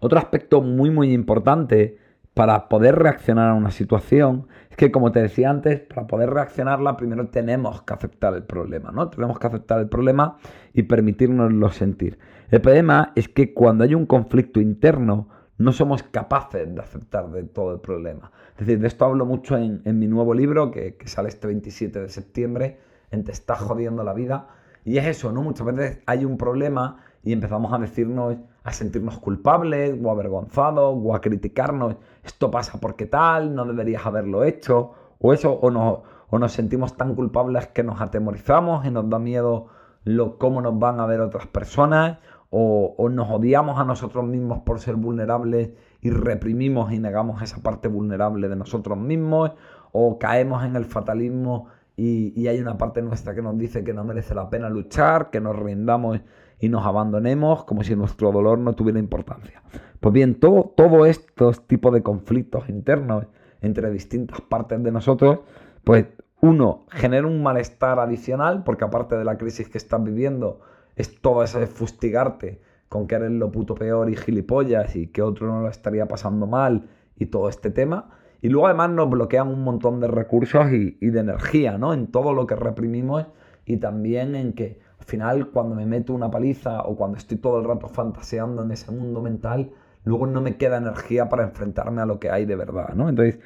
Otro aspecto muy muy importante para poder reaccionar a una situación es que, como te decía antes, para poder reaccionarla primero tenemos que aceptar el problema, ¿no? Tenemos que aceptar el problema y permitirnoslo sentir. El problema es que cuando hay un conflicto interno, no somos capaces de aceptar de todo el problema. Es decir, de esto hablo mucho en, en mi nuevo libro, que, que, sale este 27 de septiembre, en Te está jodiendo la vida. Y es eso, ¿no? Muchas veces hay un problema y empezamos a decirnos, a sentirnos culpables o avergonzados o a criticarnos, esto pasa porque tal, no deberías haberlo hecho, o eso, o nos, o nos sentimos tan culpables que nos atemorizamos y nos da miedo lo, cómo nos van a ver otras personas, o, o nos odiamos a nosotros mismos por ser vulnerables y reprimimos y negamos esa parte vulnerable de nosotros mismos, o caemos en el fatalismo y, hay una parte nuestra que nos dice que no merece la pena luchar, que nos rindamos y nos abandonemos como si nuestro dolor no tuviera importancia. Pues bien, todo, todo estos tipos de conflictos internos entre distintas partes de nosotros, pues uno, genera un malestar adicional, porque aparte de la crisis que estás viviendo, es todo ese fustigarte con que eres lo puto peor y gilipollas y que otro no lo estaría pasando mal y todo este tema. Y luego además nos bloquean un montón de recursos y, de energía, ¿no? En todo lo que reprimimos y también en que al final cuando me meto una paliza o cuando estoy todo el rato fantaseando en ese mundo mental, luego no me queda energía para enfrentarme a lo que hay de verdad, ¿no? Entonces,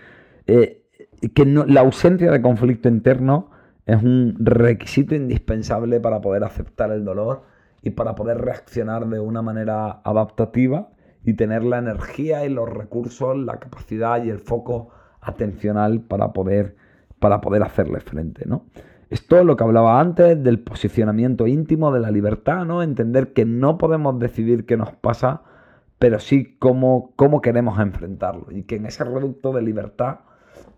eh, que la ausencia de conflicto interno es un requisito indispensable para poder aceptar el dolor y para poder reaccionar de una manera adaptativa y tener la energía y los recursos, la capacidad y el foco atencional para poder, para poder hacerle frente, ¿no? Esto es lo que hablaba antes del posicionamiento íntimo de la libertad, ¿no? Entender que no podemos decidir qué nos pasa, pero sí cómo, cómo queremos enfrentarlo. Y que en ese reducto de libertad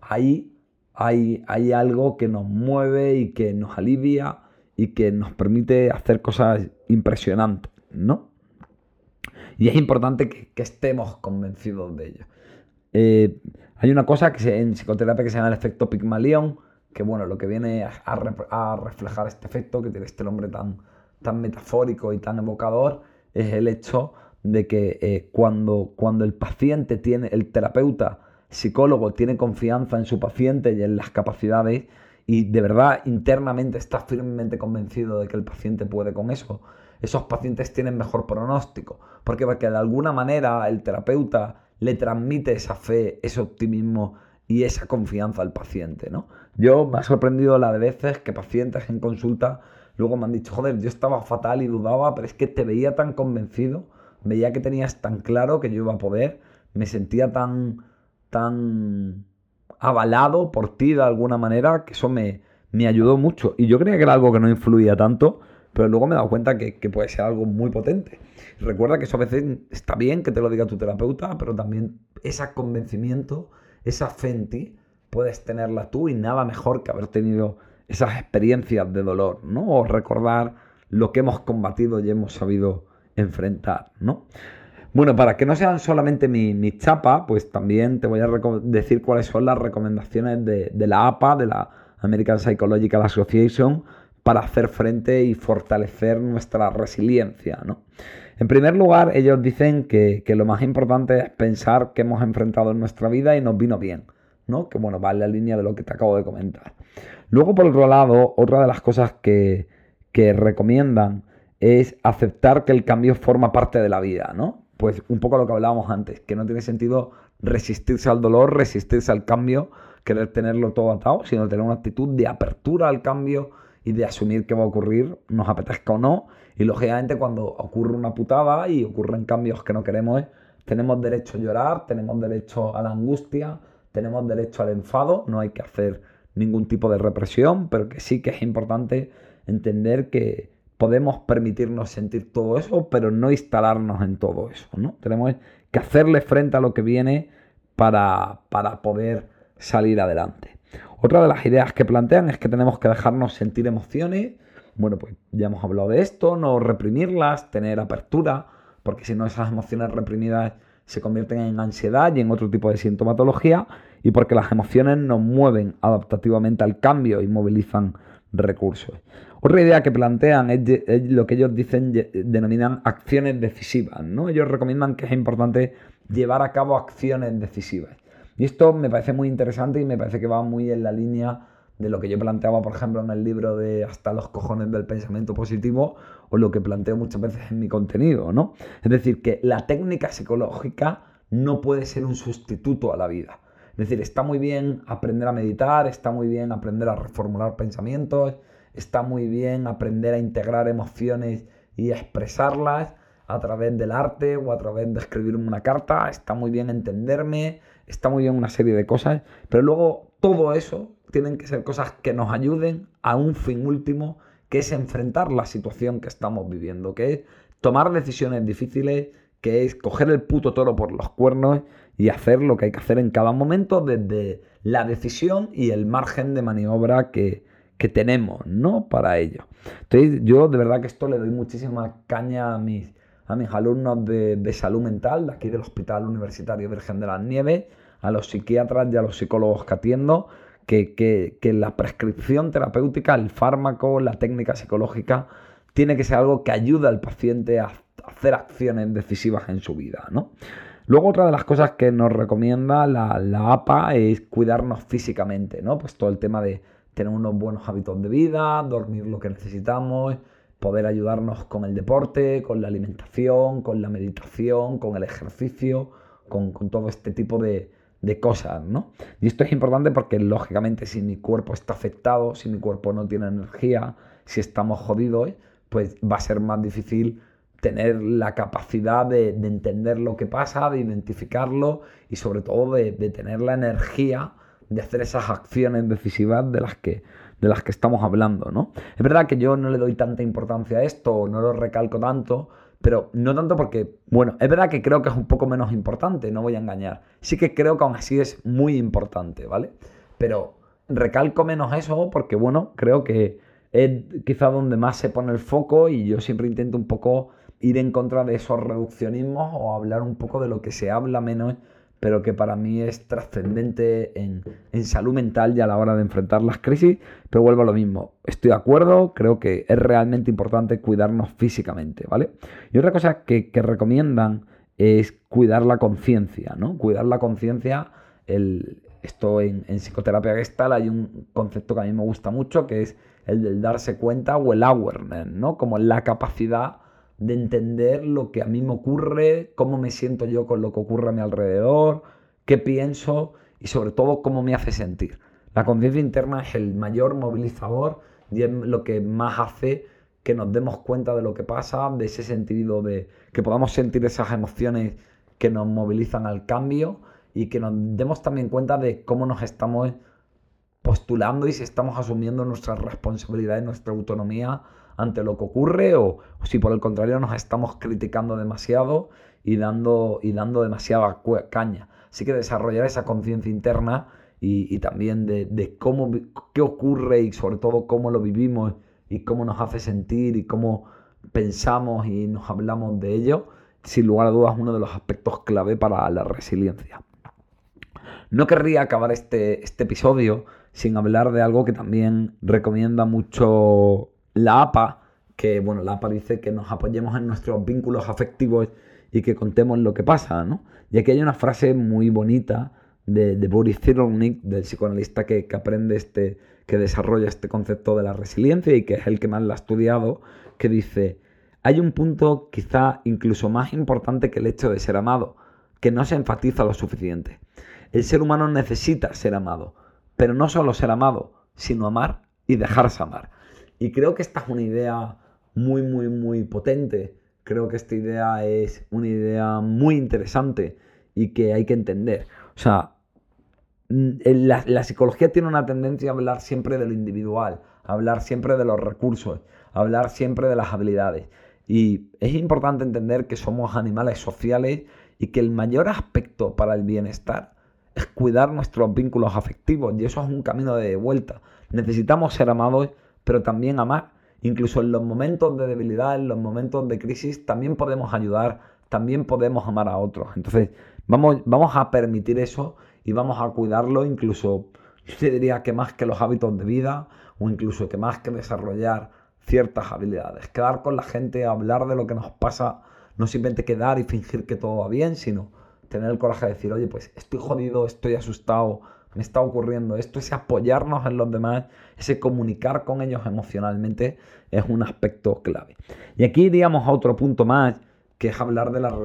ahí hay, hay algo que nos mueve y que nos alivia y que nos permite hacer cosas impresionantes, ¿no? Y es importante que, estemos convencidos de ello. Eh, hay una cosa que en psicoterapia que se llama el efecto Pigmalión, que bueno, lo que viene a, reflejar este efecto, que tiene este nombre tan, tan metafórico y tan evocador, es el hecho de que eh, cuando, cuando el paciente tiene, el terapeuta, psicólogo, tiene confianza en su paciente y en las capacidades, y de verdad internamente está firmemente convencido de que el paciente puede con eso, esos pacientes tienen mejor pronóstico. Porque, de alguna manera el terapeuta le transmite esa fe, ese optimismo y esa confianza al paciente, ¿no? Yo me ha sorprendido la de veces que pacientes en consulta luego me han dicho, joder, yo estaba fatal y dudaba, pero es que te veía tan convencido, veía que tenías tan claro que yo iba a poder, me sentía tan, tan avalado por ti de alguna manera, que eso me, me ayudó mucho. Y yo creía que era algo que no influía tanto, pero luego me he dado cuenta que, puede ser algo muy potente. Recuerda que eso a veces está bien que te lo diga tu terapeuta, pero también ese convencimiento, esa fe en ti, puedes tenerla tú y nada mejor que haber tenido esas experiencias de dolor, ¿no? O recordar lo que hemos combatido y hemos sabido enfrentar, ¿no? Bueno, para que no sean solamente mi, mi chapa, pues también te voy a decir cuáles son las recomendaciones de, de la APA, de la American Psychological Association, para hacer frente y fortalecer nuestra resiliencia. ¿no? En primer lugar, ellos dicen que, lo más importante es pensar que hemos enfrentado en nuestra vida y nos vino bien, ¿no? que bueno, va en la línea de lo que te acabo de comentar. Luego, por otro lado, otra de las cosas que, que recomiendan es aceptar que el cambio forma parte de la vida, ¿no? Pues un poco lo que hablábamos antes, que no tiene sentido resistirse al dolor, resistirse al cambio, querer tenerlo todo atado, sino tener una actitud de apertura al cambio, y de asumir que va a ocurrir, nos apetezca o no. Y lógicamente cuando ocurre una putada y ocurren cambios que no queremos, tenemos derecho a llorar, tenemos derecho a la angustia, tenemos derecho al enfado, no hay que hacer ningún tipo de represión, pero que sí que es importante entender que podemos permitirnos sentir todo eso, pero no instalarnos en todo eso, ¿no? Tenemos que hacerle frente a lo que viene para, para poder salir adelante. Otra de las ideas que plantean es que tenemos que dejarnos sentir emociones. Bueno, pues ya hemos hablado de esto, no reprimirlas, tener apertura, porque si no esas emociones reprimidas se convierten en ansiedad y en otro tipo de sintomatología, y porque las emociones nos mueven adaptativamente al cambio y movilizan recursos. Otra idea que plantean es, lo que ellos dicen, denominan acciones decisivas. ¿no? Ellos recomiendan que es importante llevar a cabo acciones decisivas. Y esto me parece muy interesante y me parece que va muy en la línea de lo que yo planteaba, por ejemplo, en el libro de Hasta los cojones del pensamiento positivo o lo que planteo muchas veces en mi contenido, ¿no? Es decir, que la técnica psicológica no puede ser un sustituto a la vida. Es decir, está muy bien aprender a meditar, está muy bien aprender a reformular pensamientos, está muy bien aprender a integrar emociones y expresarlas a través del arte o a través de escribirme una carta, está muy bien entenderme, está muy bien una serie de cosas, pero luego todo eso tienen que ser cosas que nos ayuden a un fin último, que es enfrentar la situación que estamos viviendo, que es tomar decisiones difíciles, que es coger el puto toro por los cuernos y hacer lo que hay que hacer en cada momento desde la decisión y el margen de maniobra que, tenemos, ¿no? Para ello. Entonces, yo de verdad que esto le doy muchísima caña a mis, a mis alumnos de, de salud mental, de aquí del Hospital Universitario Virgen de las Nieves, a los psiquiatras y a los psicólogos que atiendo, que, la prescripción terapéutica, el fármaco, la técnica psicológica, tiene que ser algo que ayude al paciente a hacer acciones decisivas en su vida, ¿no? Luego otra de las cosas que nos recomienda la, la, APA es cuidarnos físicamente, ¿no? Pues todo el tema de tener unos buenos hábitos de vida, dormir lo que necesitamos, poder ayudarnos con el deporte, con la alimentación, con la meditación, con el ejercicio, con todo este tipo de, de cosas, ¿no? Y esto es importante porque, lógicamente, si mi cuerpo está afectado, si mi cuerpo no tiene energía, si estamos jodidos, pues va a ser más difícil tener la capacidad de, entender lo que pasa, de identificarlo y sobre todo de, de, tener la energía de hacer esas acciones decisivas de las que de las que estamos hablando, ¿no? Es verdad que yo no le doy tanta importancia a esto, no lo recalco tanto, pero no tanto porque, bueno, es verdad que creo que es un poco menos importante, no voy a engañar. Sí que creo que aún así es muy importante, ¿vale? Pero recalco menos eso porque, bueno, creo que es quizá donde más se pone el foco y yo siempre intento un poco ir en contra de esos reduccionismos o hablar un poco de lo que se habla menos pero que para mí es trascendente en, salud mental y a la hora de enfrentar las crisis. Pero vuelvo a lo mismo, estoy de acuerdo, creo que es realmente importante cuidarnos físicamente, ¿vale? Y otra cosa que, recomiendan es cuidar la conciencia, ¿no? Cuidar la conciencia, esto en, en, psicoterapia gestal hay un concepto que a mí me gusta mucho, que es el del darse cuenta o el awareness, ¿no? Como la capacidad de entender lo que a mí me ocurre, cómo me siento yo con lo que ocurre a mi alrededor, qué pienso y sobre todo cómo me hace sentir. La conciencia interna es el mayor movilizador y es lo que más hace que nos demos cuenta de lo que pasa, de ese sentido de que podamos sentir esas emociones que nos movilizan al cambio y que nos demos también cuenta de cómo nos estamos postulando y si estamos asumiendo nuestra responsabilidad y nuestra autonomía ante lo que ocurre o, si por el contrario nos estamos criticando demasiado y dando, y dando demasiada caña. Así que desarrollar esa conciencia interna y, también de, cómo, qué ocurre y sobre todo cómo lo vivimos y cómo nos hace sentir y cómo pensamos y nos hablamos de ello, sin lugar a dudas uno de los aspectos clave para la resiliencia. No querría acabar este, este episodio sin hablar de algo que también recomienda mucho la APA, que bueno, la APA dice que nos apoyemos en nuestros vínculos afectivos y que contemos lo que pasa, ¿no? Y aquí hay una frase muy bonita de, Boris Cyrulnik, del psicoanalista que, que, aprende este, que desarrolla este concepto de la resiliencia y que es el que más la ha estudiado, que dice, hay un punto quizá incluso más importante que el hecho de ser amado, que no se enfatiza lo suficiente. El ser humano necesita ser amado, pero no solo ser amado, sino amar y dejarse amar. Y creo que esta es una idea muy, muy, muy potente. Creo que esta idea es una idea muy interesante y que hay que entender. O sea, la, la, psicología tiene una tendencia a hablar siempre de lo individual, a hablar siempre de los recursos, a hablar siempre de las habilidades. Y es importante entender que somos animales sociales y que el mayor aspecto para el bienestar es cuidar nuestros vínculos afectivos y eso es un camino de vuelta. Necesitamos ser amados pero también amar. Incluso en los momentos de debilidad, en los momentos de crisis, también podemos ayudar, también podemos amar a otros. Entonces, vamos, vamos a permitir eso y vamos a cuidarlo, incluso yo te diría que más que los hábitos de vida o incluso que más que desarrollar ciertas habilidades. Quedar con la gente, hablar de lo que nos pasa, no simplemente quedar y fingir que todo va bien, sino tener el coraje de decir, oye, pues estoy jodido, estoy asustado, me está ocurriendo esto, ese apoyarnos en los demás, ese comunicar con ellos emocionalmente es un aspecto clave. Y aquí iríamos a otro punto más, que es hablar de la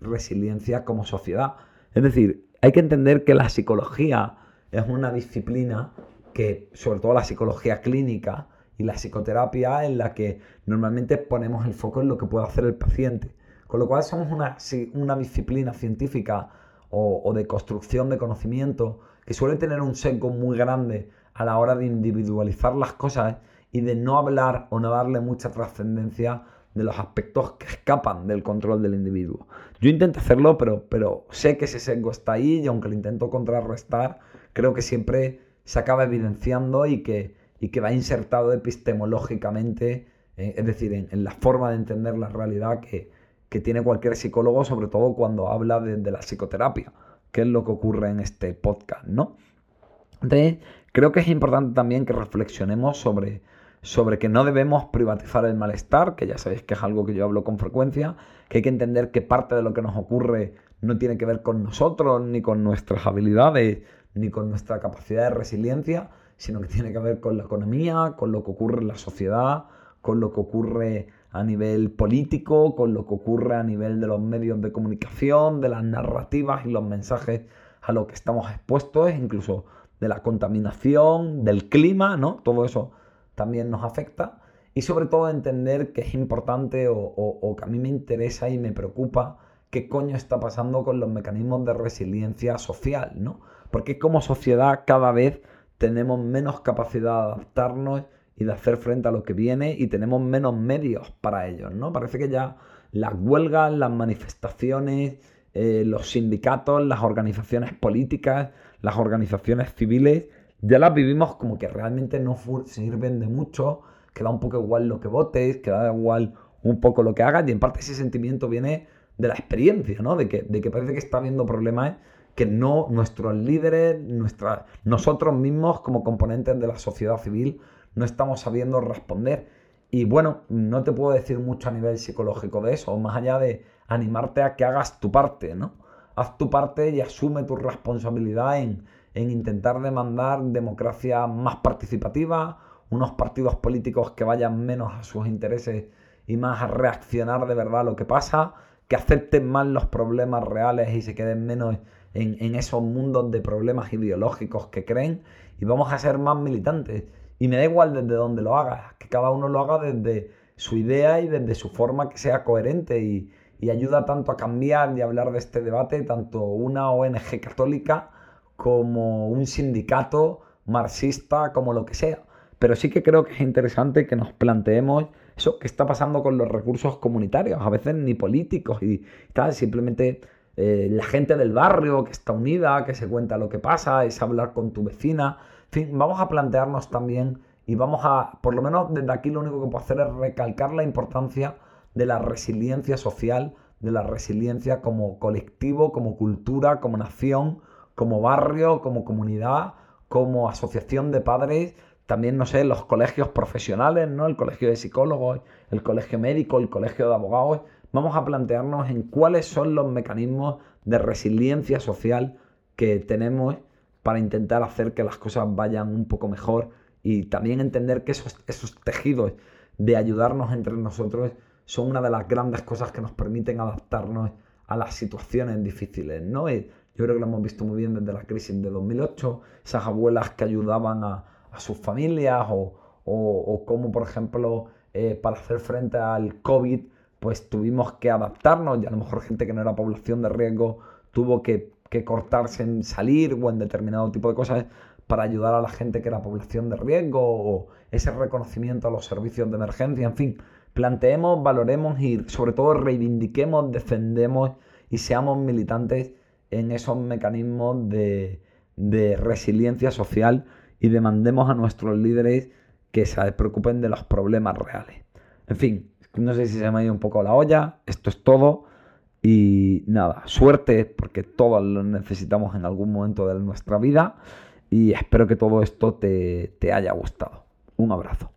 resiliencia como sociedad. Es decir, hay que entender que la psicología es una disciplina que, sobre todo la psicología clínica y la psicoterapia en la que normalmente ponemos el foco en lo que puede hacer el paciente. Con lo cual somos una, una disciplina científica o, o, de construcción de conocimiento que suele tener un sesgo muy grande a la hora de individualizar las cosas y de no hablar o no darle mucha trascendencia de los aspectos que escapan del control del individuo. Yo intento hacerlo, pero, pero sé que ese sesgo está ahí y aunque lo intento contrarrestar, creo que siempre se acaba evidenciando y que, y que va insertado epistemológicamente, eh, es decir, en, la forma de entender la realidad que, que tiene cualquier psicólogo, sobre todo cuando habla de, de, la psicoterapia, que es lo que ocurre en este podcast, ¿no? Entonces, creo que es importante también que reflexionemos sobre, sobre que no debemos privatizar el malestar, que ya sabéis que es algo que yo hablo con frecuencia, que hay que entender que parte de lo que nos ocurre no tiene que ver con nosotros, ni con nuestras habilidades, ni con nuestra capacidad de resiliencia, sino que tiene que ver con la economía, con lo que ocurre en la sociedad, con lo que ocurre a nivel político, con lo que ocurre a nivel de los medios de comunicación, de las narrativas y los mensajes a los que estamos expuestos, incluso de la contaminación, del clima, ¿no? Todo eso también nos afecta y sobre todo entender que es importante o, que a mí me interesa y me preocupa qué coño está pasando con los mecanismos de resiliencia social, ¿no? Porque como sociedad cada vez tenemos menos capacidad de adaptarnos y de hacer frente a lo que viene y tenemos menos medios para ello, ¿no? Parece que ya las huelgas, las manifestaciones, eh, los sindicatos, las organizaciones políticas, las organizaciones civiles ya las vivimos como que realmente no sirven de mucho, que da un poco igual lo que votes, que da igual un poco lo que hagas, y en parte ese sentimiento viene de la experiencia, ¿no? De que, de que parece que está habiendo problemas que no nuestros líderes, nuestra, nosotros mismos como componentes de la sociedad civil no estamos sabiendo responder. Y bueno, no te puedo decir mucho a nivel psicológico de eso, más allá de animarte a que hagas tu parte, ¿no? Haz tu parte y asume tu responsabilidad en, en intentar demandar democracia más participativa, unos partidos políticos que vayan menos a sus intereses y más a reaccionar de verdad a lo que pasa, que acepten más los problemas reales y se queden menos en, esos mundos de problemas ideológicos que creen y vamos a ser más militantes. Y me da igual desde donde lo hagas, que cada uno lo haga desde su idea y desde su forma que sea coherente y, y ayuda tanto a cambiar y hablar de este debate, tanto una ONG católica como un sindicato marxista, como lo que sea. Pero sí que creo que es interesante que nos planteemos eso que está pasando con los recursos comunitarios, a veces ni políticos y tal, simplemente eh, la gente del barrio que está unida, que se cuenta lo que pasa, es hablar con tu vecina. Fin, vamos a plantearnos también y vamos a, por lo menos desde aquí lo único que puedo hacer es recalcar la importancia de la resiliencia social, de la resiliencia como colectivo, como cultura, como nación, como barrio, como comunidad, como asociación de padres, también, no sé, los colegios profesionales, ¿no? El colegio de psicólogos, el colegio médico, el colegio de abogados. Vamos a plantearnos en cuáles son los mecanismos de resiliencia social que tenemos para intentar hacer que las cosas vayan un poco mejor y también entender que esos, tejidos de ayudarnos entre nosotros son una de las grandes cosas que nos permiten adaptarnos a las situaciones difíciles, ¿no? Yo creo que lo hemos visto muy bien desde la crisis de 2008, esas abuelas que ayudaban a, sus familias o, o, como, por ejemplo, eh, para hacer frente al COVID, pues tuvimos que adaptarnos y a lo mejor gente que no era población de riesgo tuvo que, que cortarse en salir o en determinado tipo de cosas para ayudar a la gente que era población de riesgo o ese reconocimiento a los servicios de emergencia, en fin, planteemos, valoremos y sobre todo reivindiquemos, defendemos y seamos militantes en esos mecanismos de, resiliencia social y demandemos a nuestros líderes que se preocupen de los problemas reales. En fin, no sé si se me ha ido un poco la olla, esto es todo y nada, suerte porque todos lo necesitamos en algún momento de nuestra vida y espero que todo esto te haya gustado. Un abrazo.